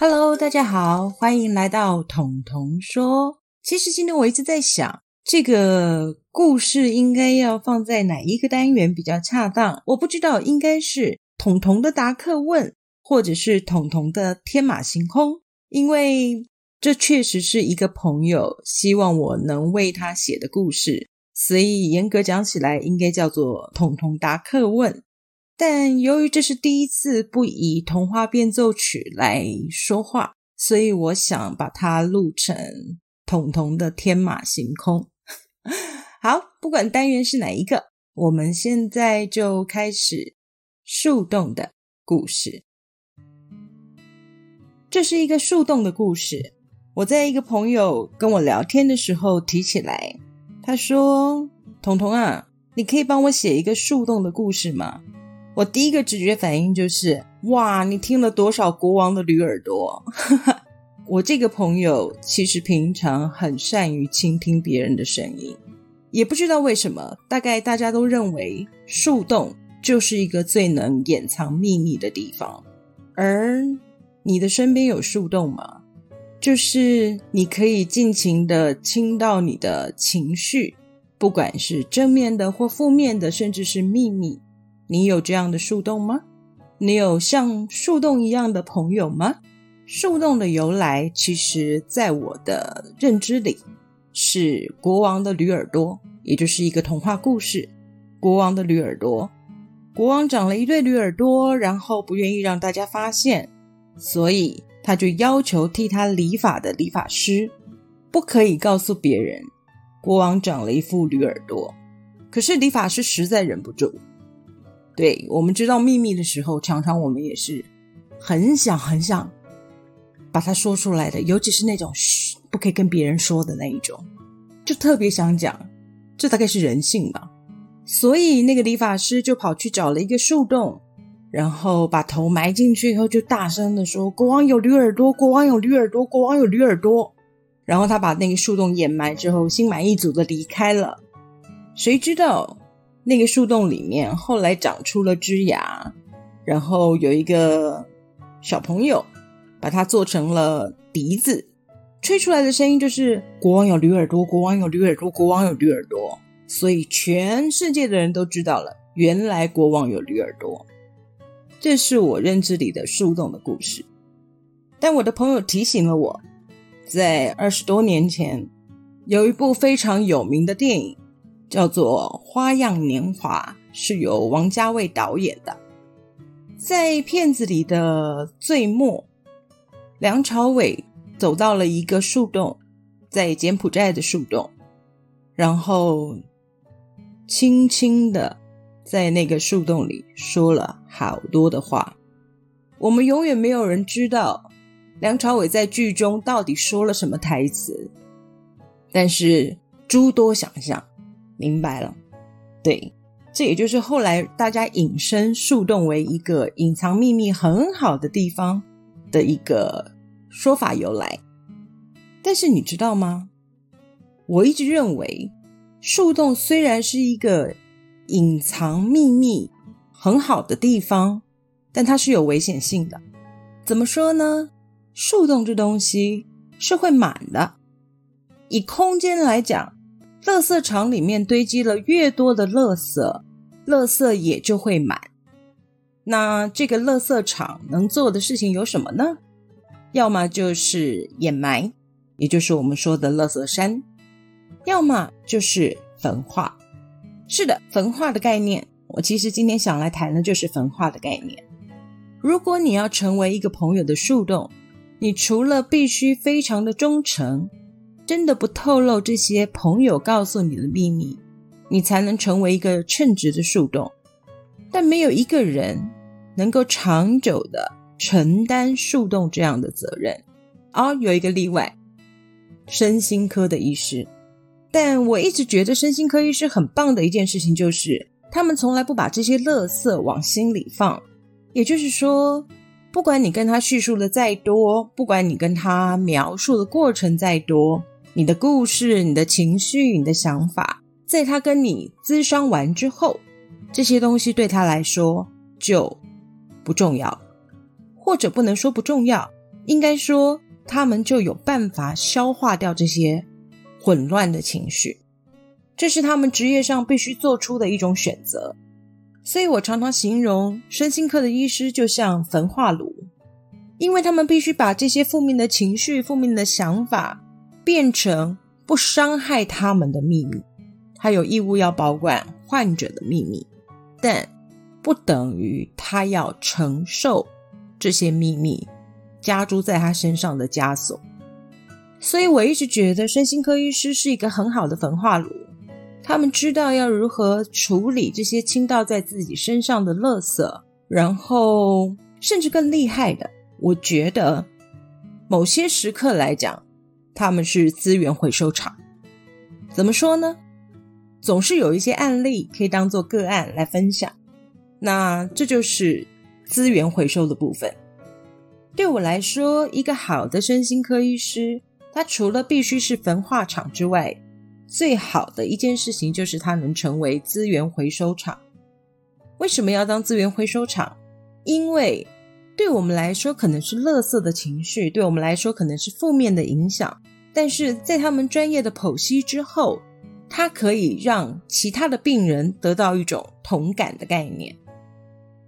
Hello，大家好，欢迎来到彤彤说。其实今天我一直在想，这个故事应该要放在哪一个单元比较恰当？我不知道，应该是彤彤的答客问，或者是彤彤的天马行空，因为这确实是一个朋友希望我能为他写的故事，所以严格讲起来，应该叫做彤彤答客问。但由于这是第一次不以童话变奏曲来说话，所以我想把它录成彤彤的天马行空。好，不管单元是哪一个，我们现在就开始树洞的故事。这是一个树洞的故事。我在一个朋友跟我聊天的时候提起来，他说：“彤彤啊，你可以帮我写一个树洞的故事吗？”我第一个直觉反应就是，哇，你听了多少国王的驴耳朵？我这个朋友其实平常很善于倾听别人的声音，也不知道为什么，大概大家都认为树洞就是一个最能掩藏秘密的地方。而你的身边有树洞吗？就是你可以尽情的倾到你的情绪，不管是正面的或负面的，甚至是秘密。你有这样的树洞吗？你有像树洞一样的朋友吗？树洞的由来，其实在我的认知里，是国王的驴耳朵，也就是一个童话故事。国王的驴耳朵，国王长了一对驴耳朵，然后不愿意让大家发现，所以他就要求替他理发的理发师不可以告诉别人，国王长了一副驴耳朵。可是理发师实在忍不住。对我们知道秘密的时候，常常我们也是很想很想把它说出来的，尤其是那种嘘不可以跟别人说的那一种，就特别想讲。这大概是人性吧。所以那个理发师就跑去找了一个树洞，然后把头埋进去以后，就大声的说：“国王有驴耳朵，国王有驴耳朵，国王有驴耳朵。”然后他把那个树洞掩埋之后，心满意足的离开了。谁知道？那个树洞里面后来长出了枝芽，然后有一个小朋友把它做成了笛子，吹出来的声音就是“国王有驴耳朵，国王有驴耳朵，国王有驴耳朵”。所以全世界的人都知道了，原来国王有驴耳朵。这是我认知里的树洞的故事。但我的朋友提醒了我，在二十多年前有一部非常有名的电影。叫做《花样年华》，是由王家卫导演的。在片子里的最末，梁朝伟走到了一个树洞，在柬埔寨的树洞，然后轻轻的在那个树洞里说了好多的话。我们永远没有人知道梁朝伟在剧中到底说了什么台词，但是诸多想象。明白了，对，这也就是后来大家引申树洞为一个隐藏秘密很好的地方的一个说法由来。但是你知道吗？我一直认为树洞虽然是一个隐藏秘密很好的地方，但它是有危险性的。怎么说呢？树洞这东西是会满的，以空间来讲。垃圾场里面堆积了越多的垃圾，垃圾也就会满。那这个垃圾场能做的事情有什么呢？要么就是掩埋，也就是我们说的垃圾山；要么就是焚化。是的，焚化的概念，我其实今天想来谈的就是焚化的概念。如果你要成为一个朋友的树洞，你除了必须非常的忠诚。真的不透露这些朋友告诉你的秘密，你才能成为一个称职的树洞。但没有一个人能够长久的承担树洞这样的责任。哦，有一个例外，身心科的医师。但我一直觉得身心科医师很棒的一件事情就是，他们从来不把这些垃圾往心里放。也就是说，不管你跟他叙述的再多，不管你跟他描述的过程再多。你的故事、你的情绪、你的想法，在他跟你咨商完之后，这些东西对他来说就不重要，或者不能说不重要，应该说，他们就有办法消化掉这些混乱的情绪。这是他们职业上必须做出的一种选择。所以我常常形容身心科的医师就像焚化炉，因为他们必须把这些负面的情绪、负面的想法变成不伤害他们的秘密。他有义务要保管患者的秘密，但不等于他要承受这些秘密加诸在他身上的枷锁。所以我一直觉得身心科医师是一个很好的焚化炉。他们知道要如何处理这些倾倒在自己身上的垃圾，然后甚至更厉害的，我觉得某些时刻来讲，他们是资源回收厂。怎么说呢？总是有一些案例可以当做个案来分享。那这就是资源回收的部分。对我来说，一个好的身心科医师，他除了必须是焚化厂之外，最好的一件事情就是它能成为资源回收厂。为什么要当资源回收厂？因为对我们来说可能是垃圾的情绪，对我们来说可能是负面的影响，但是在他们专业的剖析之后，它可以让其他的病人得到一种同感的概念。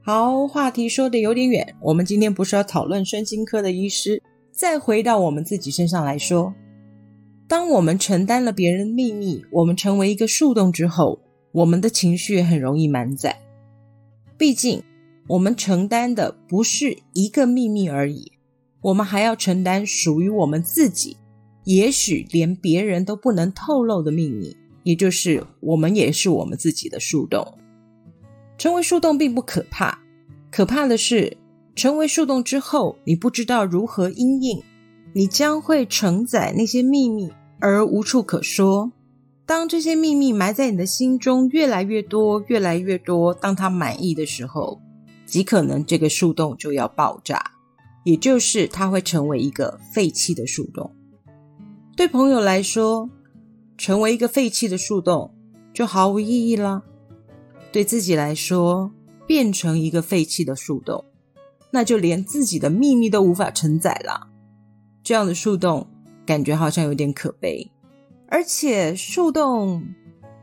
好，话题说的有点远，我们今天不是要讨论身心科的医师，再回到我们自己身上来说。当我们承担了别人的秘密，我们成为一个树洞之后，我们的情绪很容易满载。毕竟，我们承担的不是一个秘密而已，我们还要承担属于我们自己，也许连别人都不能透露的秘密，也就是我们也是我们自己的树洞。成为树洞并不可怕，可怕的是成为树洞之后，你不知道如何应应，你将会承载那些秘密。而无处可说。当这些秘密埋在你的心中越来越多、越来越多，当他满意的时候，极可能这个树洞就要爆炸，也就是它会成为一个废弃的树洞。对朋友来说，成为一个废弃的树洞就毫无意义了；对自己来说，变成一个废弃的树洞，那就连自己的秘密都无法承载了。这样的树洞。感觉好像有点可悲，而且树洞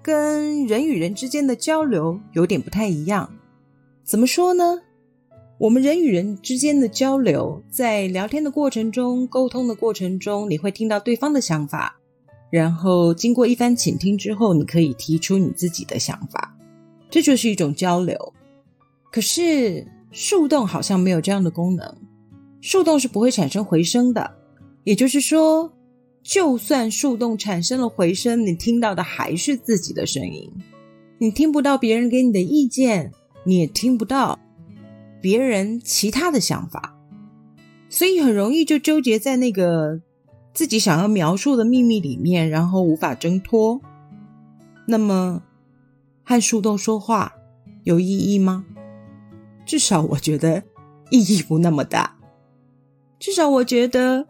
跟人与人之间的交流有点不太一样。怎么说呢？我们人与人之间的交流，在聊天的过程中、沟通的过程中，你会听到对方的想法，然后经过一番倾听之后，你可以提出你自己的想法，这就是一种交流。可是树洞好像没有这样的功能，树洞是不会产生回声的。也就是说，就算树洞产生了回声，你听到的还是自己的声音，你听不到别人给你的意见，你也听不到别人其他的想法，所以很容易就纠结在那个自己想要描述的秘密里面，然后无法挣脱。那么，和树洞说话有意义吗？至少我觉得意义不那么大。至少我觉得。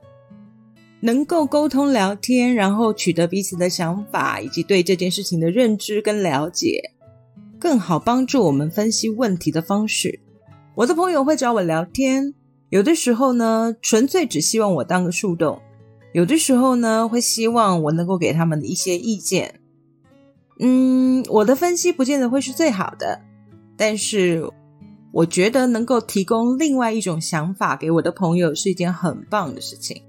能够沟通聊天，然后取得彼此的想法以及对这件事情的认知跟了解，更好帮助我们分析问题的方式。我的朋友会找我聊天，有的时候呢，纯粹只希望我当个树洞；有的时候呢，会希望我能够给他们的一些意见。嗯，我的分析不见得会是最好的，但是我觉得能够提供另外一种想法给我的朋友是一件很棒的事情。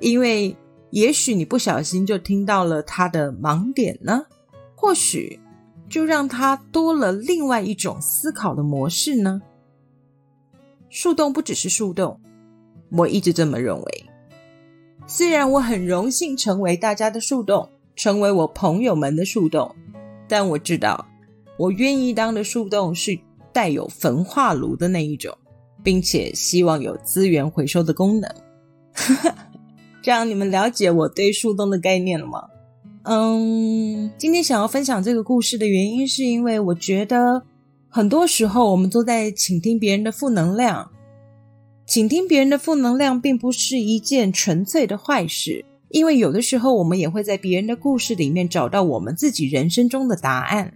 因为也许你不小心就听到了他的盲点呢，或许就让他多了另外一种思考的模式呢。树洞不只是树洞，我一直这么认为。虽然我很荣幸成为大家的树洞，成为我朋友们的树洞，但我知道我愿意当的树洞是带有焚化炉的那一种，并且希望有资源回收的功能。这样你们了解我对树洞的概念了吗？嗯，今天想要分享这个故事的原因，是因为我觉得很多时候我们都在倾听别人的负能量，倾听别人的负能量并不是一件纯粹的坏事，因为有的时候我们也会在别人的故事里面找到我们自己人生中的答案。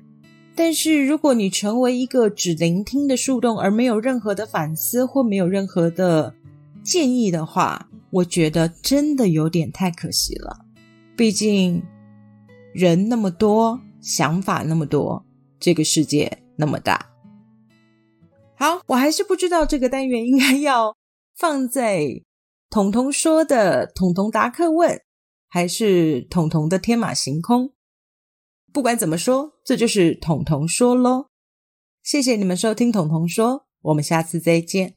但是如果你成为一个只聆听的树洞，而没有任何的反思或没有任何的建议的话，我觉得真的有点太可惜了。毕竟人那么多，想法那么多，这个世界那么大。好，我还是不知道这个单元应该要放在彤彤说的彤彤答客问，还是彤彤的天马行空。不管怎么说，这就是彤彤说喽。谢谢你们收听彤彤说，我们下次再见。